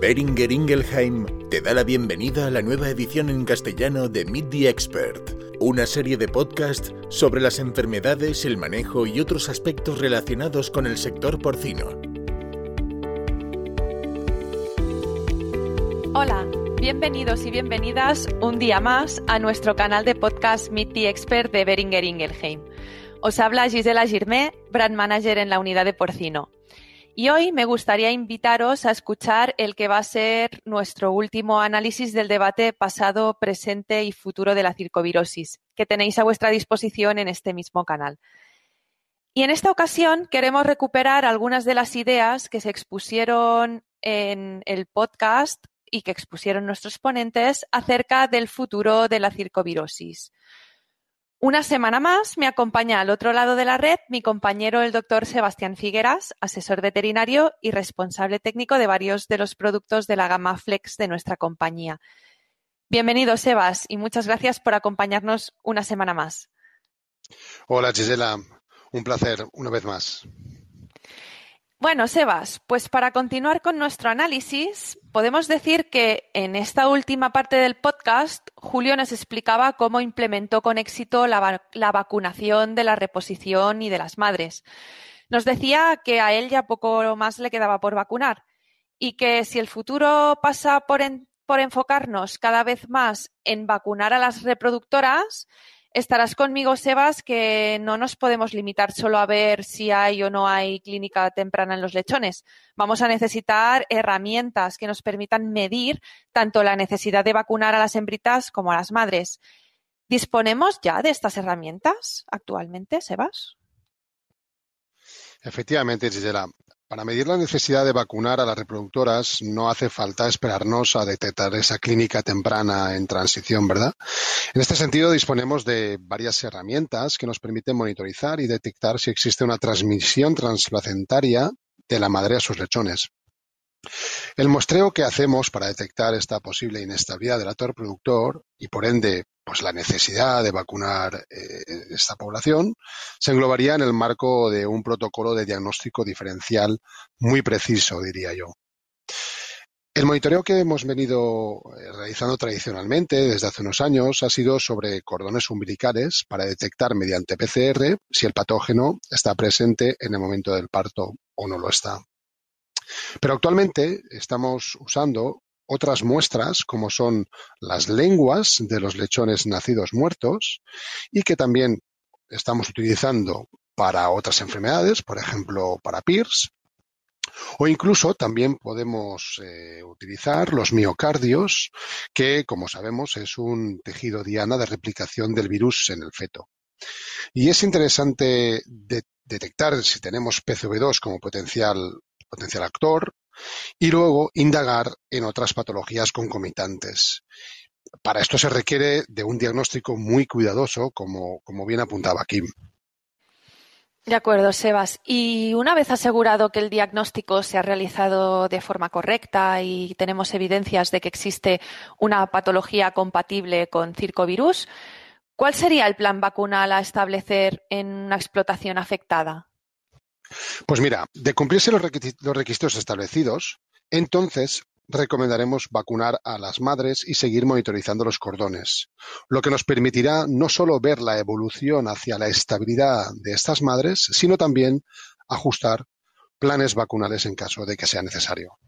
Beringer Ingelheim te da la bienvenida a la nueva edición en castellano de Meet the Expert, una serie de podcasts sobre las enfermedades, el manejo y otros aspectos relacionados con el sector porcino. Hola, bienvenidos y bienvenidas un día más a nuestro canal de podcast Meet the Expert de Beringer Ingelheim. Os habla Gisela Girmé, brand manager en la unidad de porcino. Y hoy me gustaría invitaros a escuchar el que va a ser nuestro último análisis del debate pasado, presente y futuro de la circovirosis, que tenéis a vuestra disposición en este mismo canal. Y en esta ocasión queremos recuperar algunas de las ideas que se expusieron en el podcast y que expusieron nuestros ponentes acerca del futuro de la circovirosis. Una semana más me acompaña al otro lado de la red mi compañero el doctor Sebastián Figueras, asesor veterinario y responsable técnico de varios de los productos de la gama Flex de nuestra compañía. Bienvenido, Sebas, y muchas gracias por acompañarnos una semana más. Hola, Gisela. Un placer una vez más. Bueno, Sebas, pues para continuar con nuestro análisis, podemos decir que en esta última parte del podcast, Julio nos explicaba cómo implementó con éxito la, vacunación de la reposición y de las madres. Nos decía que a él ya poco más le quedaba por vacunar y que si el futuro pasa por enfocarnos cada vez más en vacunar a las reproductoras, Estarás conmigo, Sebas, que no nos podemos limitar solo a ver si hay o no hay clínica temprana en los lechones. Vamos a necesitar herramientas que nos permitan medir tanto la necesidad de vacunar a las hembritas como a las madres. ¿Disponemos ya de estas herramientas actualmente, Sebas? Efectivamente, Gisela. Para medir la necesidad de vacunar a las reproductoras no hace falta esperarnos a detectar esa clínica temprana en transición, ¿verdad? En este sentido, disponemos de varias herramientas que nos permiten monitorizar y detectar si existe una transmisión transplacentaria de la madre a sus lechones. El muestreo que hacemos para detectar esta posible inestabilidad del actor productor y por ende pues la necesidad de vacunar eh, esta población se englobaría en el marco de un protocolo de diagnóstico diferencial muy preciso, diría yo. El monitoreo que hemos venido eh, realizando tradicionalmente desde hace unos años ha sido sobre cordones umbilicales para detectar mediante PCR si el patógeno está presente en el momento del parto o no lo está. Pero actualmente estamos usando otras muestras como son las lenguas de los lechones nacidos muertos y que también estamos utilizando para otras enfermedades, por ejemplo, para PIRS, o incluso también podemos eh, utilizar los miocardios, que como sabemos es un tejido diana de replicación del virus en el feto. Y es interesante de detectar si tenemos PCV2 como potencial, potencial actor, y luego indagar en otras patologías concomitantes. Para esto se requiere de un diagnóstico muy cuidadoso, como, como bien apuntaba Kim. De acuerdo, Sebas. Y una vez asegurado que el diagnóstico se ha realizado de forma correcta y tenemos evidencias de que existe una patología compatible con circovirus, ¿cuál sería el plan vacunal a establecer en una explotación afectada? Pues mira, de cumplirse los, requisitos establecidos, entonces recomendaremos vacunar a las madres y seguir monitorizando los cordones, lo que nos permitirá no solo ver la evolución hacia la estabilidad de estas madres, sino también ajustar planes vacunales en caso de que sea necesario.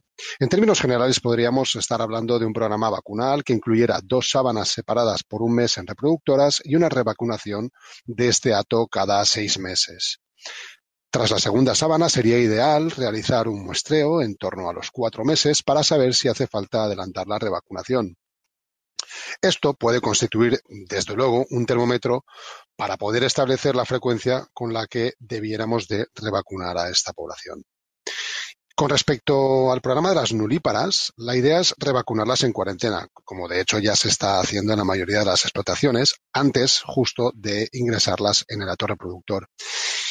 En términos generales, podríamos estar hablando de un programa vacunal que incluyera dos sábanas separadas por un mes en reproductoras y una revacunación de este hato cada seis meses. Tras la segunda sábana sería ideal realizar un muestreo en torno a los cuatro meses para saber si hace falta adelantar la revacunación. Esto puede constituir, desde luego, un termómetro para poder establecer la frecuencia con la que debiéramos de revacunar a esta población. Con respecto al programa de las nulíparas, la idea es revacunarlas en cuarentena, como de hecho ya se está haciendo en la mayoría de las explotaciones, antes justo de ingresarlas en el acto reproductor.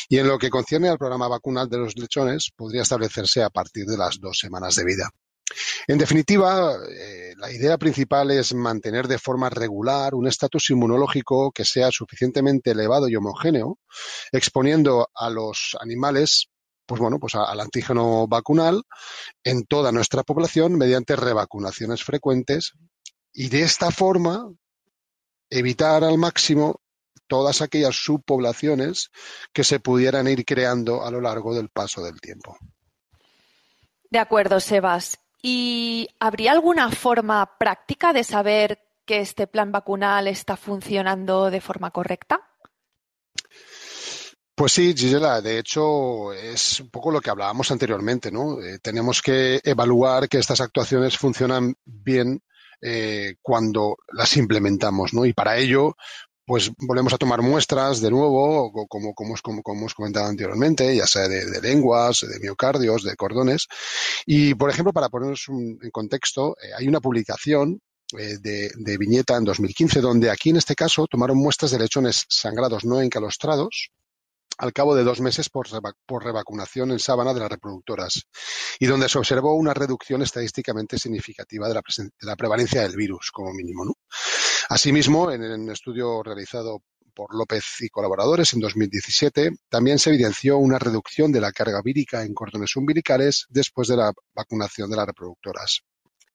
Y en lo que concierne al programa vacunal de los lechones, podría establecerse a partir de las dos semanas de vida. En definitiva, eh, la idea principal es mantener de forma regular un estatus inmunológico que sea suficientemente elevado y homogéneo, exponiendo a los animales pues bueno, pues al antígeno vacunal en toda nuestra población mediante revacunaciones frecuentes y de esta forma evitar al máximo todas aquellas subpoblaciones que se pudieran ir creando a lo largo del paso del tiempo. De acuerdo, Sebas. ¿Y habría alguna forma práctica de saber que este plan vacunal está funcionando de forma correcta? Pues sí, Gisela, de hecho es un poco lo que hablábamos anteriormente, ¿no? Eh, tenemos que evaluar que estas actuaciones funcionan bien eh, cuando las implementamos, ¿no? Y para ello, pues volvemos a tomar muestras de nuevo, como, como, como, como hemos comentado anteriormente, ya sea de, lenguas, de miocardios, de cordones. Y, por ejemplo, para ponernos en contexto, eh, hay una publicación eh, de, de, viñeta en 2015, donde aquí en este caso tomaron muestras de lechones sangrados no encalostrados al cabo de dos meses por, revacunación en sábana de las reproductoras y donde se observó una reducción estadísticamente significativa de la, de la prevalencia del virus, como mínimo. Asimismo, en un estudio realizado por López y colaboradores en 2017, también se evidenció una reducción de la carga vírica en cordones umbilicales después de la vacunación de las reproductoras.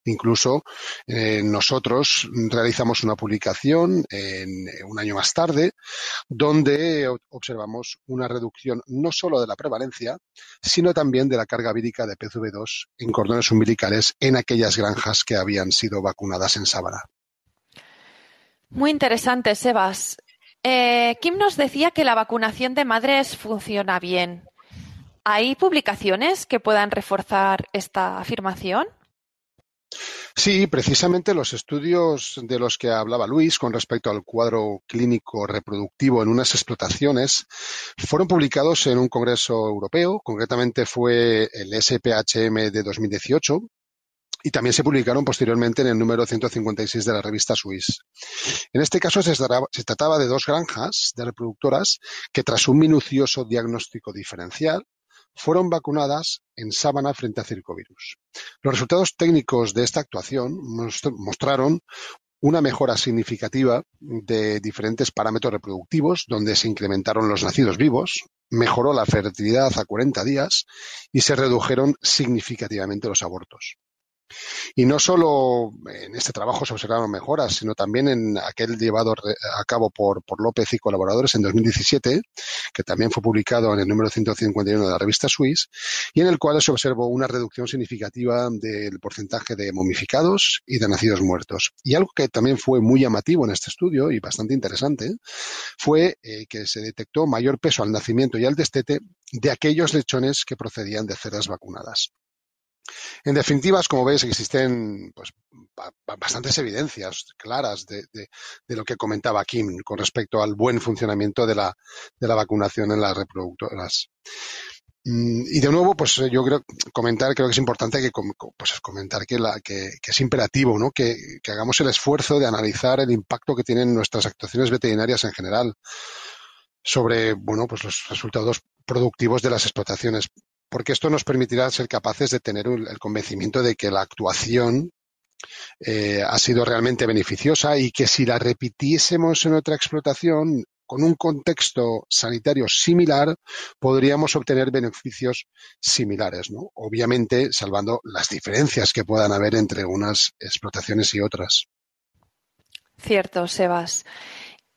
Incluso eh, nosotros realizamos una publicación en, un año más tarde donde observamos una reducción no solo de la prevalencia, sino también de la carga vírica de PCV2 en cordones umbilicales en aquellas granjas que habían sido vacunadas en sábana. Muy interesante, Sebas. Eh, Kim nos decía que la vacunación de madres funciona bien. ¿Hay publicaciones que puedan reforzar esta afirmación? Sí, precisamente los estudios de los que hablaba Luis con respecto al cuadro clínico reproductivo en unas explotaciones fueron publicados en un congreso europeo, concretamente fue el SPHM de 2018, y también se publicaron posteriormente en el número 156 de la revista Swiss. En este caso se trataba de dos granjas de reproductoras que tras un minucioso diagnóstico diferencial fueron vacunadas en sábana frente a circovirus. Los resultados técnicos de esta actuación mostraron una mejora significativa de diferentes parámetros reproductivos, donde se incrementaron los nacidos vivos, mejoró la fertilidad a 40 días y se redujeron significativamente los abortos. Y no solo en este trabajo se observaron mejoras, sino también en aquel llevado a cabo por, López y colaboradores en 2017, que también fue publicado en el número 151 de la revista Swiss, y en el cual se observó una reducción significativa del porcentaje de momificados y de nacidos muertos. Y algo que también fue muy llamativo en este estudio y bastante interesante fue eh, que se detectó mayor peso al nacimiento y al destete de aquellos lechones que procedían de cerdas vacunadas. En definitiva, como veis, existen pues, bastantes evidencias claras de, lo que comentaba Kim con respecto al buen funcionamiento de la, vacunación en las reproductoras. Mm, y de nuevo, pues yo creo comentar, creo que es importante que pues, comentar que, la, que, es imperativo, ¿no? Que, que, hagamos el esfuerzo de analizar el impacto que tienen nuestras actuaciones veterinarias en general sobre, bueno, pues los resultados productivos de las explotaciones porque esto nos permitirá ser capaces de tener el convencimiento de que la actuación eh, ha sido realmente beneficiosa y que si la repitiésemos en otra explotación con un contexto sanitario similar, podríamos obtener beneficios similares, ¿no? Obviamente, salvando las diferencias que puedan haber entre unas explotaciones y otras. Cierto, Sebas.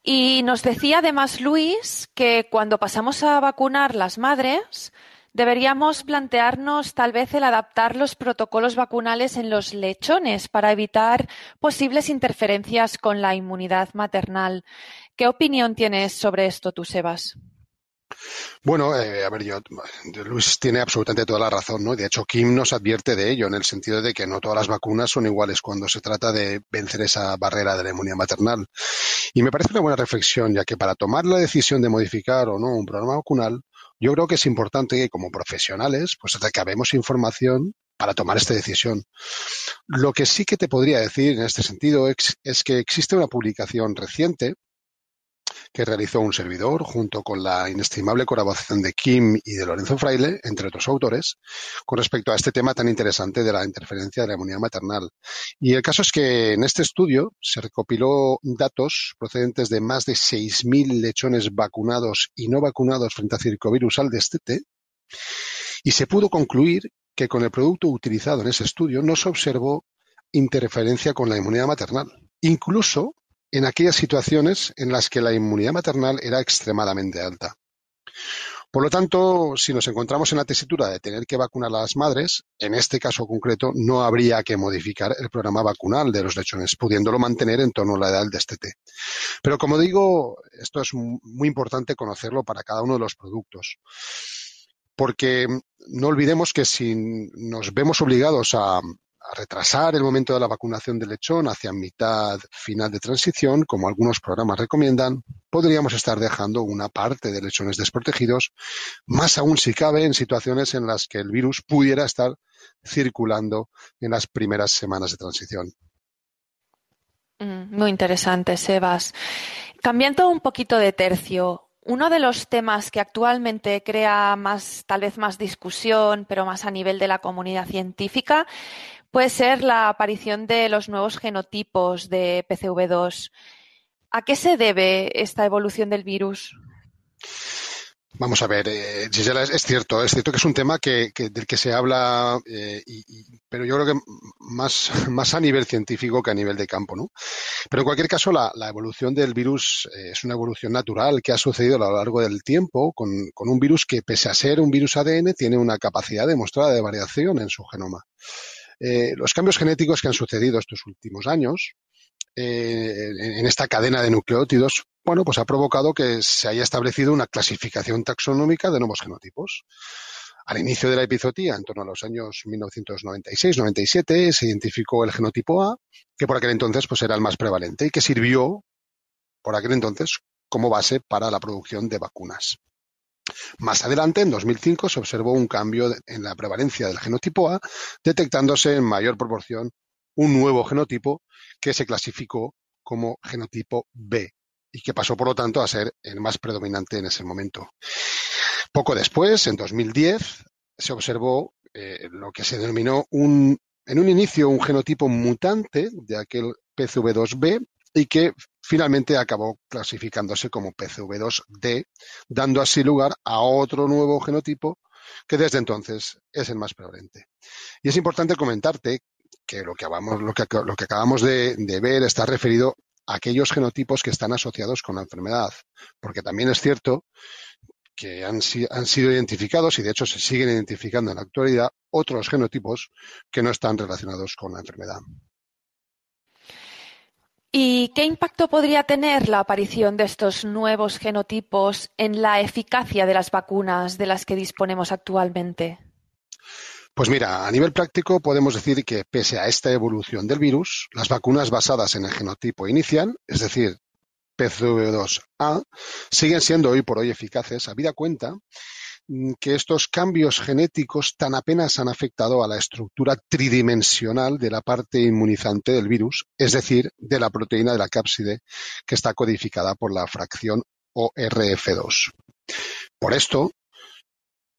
Y nos decía además Luis que cuando pasamos a vacunar las madres, Deberíamos plantearnos tal vez el adaptar los protocolos vacunales en los lechones para evitar posibles interferencias con la inmunidad maternal. ¿Qué opinión tienes sobre esto tú, Sebas? Bueno, eh, a ver, yo, Luis tiene absolutamente toda la razón, ¿no? De hecho, Kim nos advierte de ello, en el sentido de que no todas las vacunas son iguales cuando se trata de vencer esa barrera de la inmunidad maternal. Y me parece una buena reflexión, ya que para tomar la decisión de modificar o no un programa vacunal, yo creo que es importante que como profesionales pues recabemos información para tomar esta decisión. Lo que sí que te podría decir en este sentido es que existe una publicación reciente que realizó un servidor junto con la inestimable colaboración de Kim y de Lorenzo Fraile, entre otros autores, con respecto a este tema tan interesante de la interferencia de la inmunidad maternal. Y el caso es que en este estudio se recopiló datos procedentes de más de 6.000 lechones vacunados y no vacunados frente a circovirus al destete Y se pudo concluir que con el producto utilizado en ese estudio no se observó interferencia con la inmunidad maternal, incluso en aquellas situaciones en las que la inmunidad maternal era extremadamente alta. Por lo tanto, si nos encontramos en la tesitura de tener que vacunar a las madres, en este caso concreto no habría que modificar el programa vacunal de los lechones, pudiéndolo mantener en torno a la edad del destete. Pero como digo, esto es muy importante conocerlo para cada uno de los productos. Porque no olvidemos que si nos vemos obligados a, a retrasar el momento de la vacunación del lechón hacia mitad final de transición, como algunos programas recomiendan, podríamos estar dejando una parte de lechones desprotegidos, más aún si cabe en situaciones en las que el virus pudiera estar circulando en las primeras semanas de transición. Mm, muy interesante, Sebas. Cambiando un poquito de tercio, uno de los temas que actualmente crea más, tal vez más discusión, pero más a nivel de la comunidad científica, puede ser la aparición de los nuevos genotipos de PCV2. ¿A qué se debe esta evolución del virus? Vamos a ver, eh, Gisela, es, cierto, es cierto que es un tema que, del que se habla, eh, pero yo creo que más, a nivel científico que a nivel de campo, ¿no? Pero en cualquier caso, la, evolución del virus eh, es una evolución natural que ha sucedido a lo largo del tiempo con, un virus que, pese a ser un virus ADN, tiene una capacidad demostrada de variación en su genoma. Eh, los cambios genéticos que han sucedido estos últimos años eh, en esta cadena de nucleótidos, bueno, pues ha provocado que se haya establecido una clasificación taxonómica de nuevos genotipos. Al inicio de la epizotía, en torno a los años 1996-97, se identificó el genotipo A, que por aquel entonces pues, era el más prevalente y que sirvió por aquel entonces como base para la producción de vacunas. Más adelante, en 2005, se observó un cambio en la prevalencia del genotipo A, detectándose en mayor proporción un nuevo genotipo que se clasificó como genotipo B y que pasó, por lo tanto, a ser el más predominante en ese momento. Poco después, en 2010, se observó eh, lo que se denominó un, en un inicio un genotipo mutante de aquel PCV2B y que finalmente acabó clasificándose como PCV2D, dando así lugar a otro nuevo genotipo que desde entonces es el más prevalente. Y es importante comentarte que lo que, acabamos de, ver está referido a aquellos genotipos que están asociados con la enfermedad, porque también es cierto que han, sido identificados y de hecho se siguen identificando en la actualidad otros genotipos que no están relacionados con la enfermedad. ¿Y qué impacto podría tener la aparición de estos nuevos genotipos en la eficacia de las vacunas de las que disponemos actualmente? Pues mira, a nivel práctico podemos decir que pese a esta evolución del virus, las vacunas basadas en el genotipo inicial, es decir, PCV2A, siguen siendo hoy por hoy eficaces, habida cuenta que estos cambios genéticos tan apenas han afectado a la estructura tridimensional de la parte inmunizante del virus, es decir, de la proteína de la cápside que está codificada por la fracción ORF2. Por esto,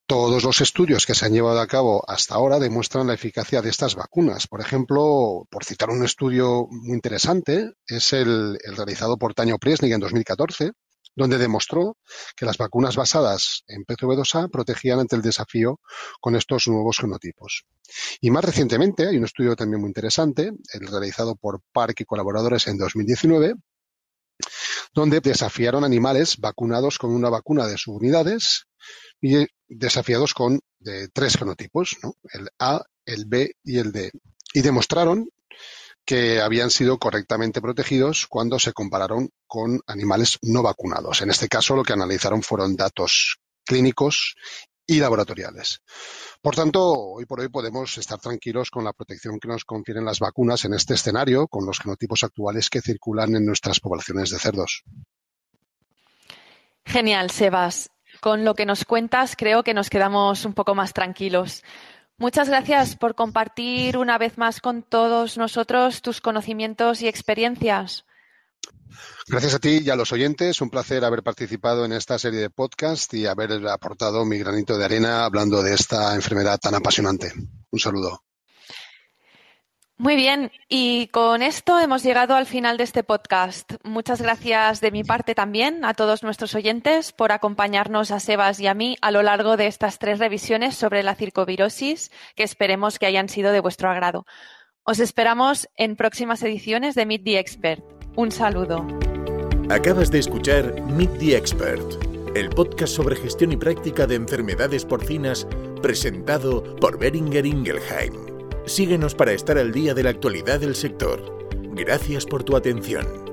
todos los estudios que se han llevado a cabo hasta ahora demuestran la eficacia de estas vacunas. Por ejemplo, por citar un estudio muy interesante, es el, realizado por Taño Priesnik en 2014, donde demostró que las vacunas basadas en PCV2A protegían ante el desafío con estos nuevos genotipos. Y más recientemente, hay un estudio también muy interesante, el realizado por Park y colaboradores en 2019, donde desafiaron animales vacunados con una vacuna de subunidades y desafiados con tres genotipos, el A, el B y el D. Y demostraron que habían sido correctamente protegidos cuando se compararon con animales no vacunados. En este caso, lo que analizaron fueron datos clínicos y laboratoriales. Por tanto, hoy por hoy podemos estar tranquilos con la protección que nos confieren las vacunas en este escenario con los genotipos actuales que circulan en nuestras poblaciones de cerdos. Genial, Sebas. Con lo que nos cuentas, creo que nos quedamos un poco más tranquilos. Muchas gracias por compartir una vez más con todos nosotros tus conocimientos y experiencias. Gracias a ti y a los oyentes. Un placer haber participado en esta serie de podcast y haber aportado mi granito de arena hablando de esta enfermedad tan apasionante. Un saludo. Muy bien, y con esto hemos llegado al final de este podcast. Muchas gracias de mi parte también a todos nuestros oyentes por acompañarnos a Sebas y a mí a lo largo de estas tres revisiones sobre la circovirosis, que esperemos que hayan sido de vuestro agrado. Os esperamos en próximas ediciones de Meet the Expert. Un saludo. Acabas de escuchar Meet the Expert, el podcast sobre gestión y práctica de enfermedades porcinas presentado por Beringer Ingelheim. Síguenos para estar al día de la actualidad del sector. Gracias por tu atención.